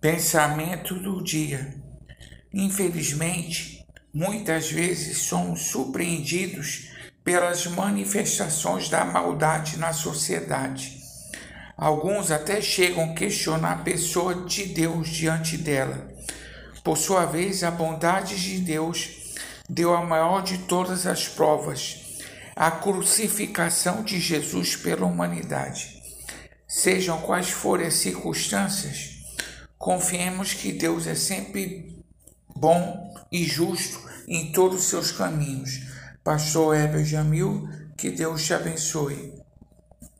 Pensamento do dia. Infelizmente, muitas vezes somos surpreendidos pelas manifestações da maldade na sociedade. Alguns até chegam a questionar a pessoa de Deus diante dela. Por sua vez, a bondade de Deus deu a maior de todas as provas, a crucificação de Jesus pela humanidade. Sejam quais forem as circunstâncias, Confiemos que Deus é sempre bom e justo em todos os seus caminhos. Pastor Heber Jamil, que Deus te abençoe.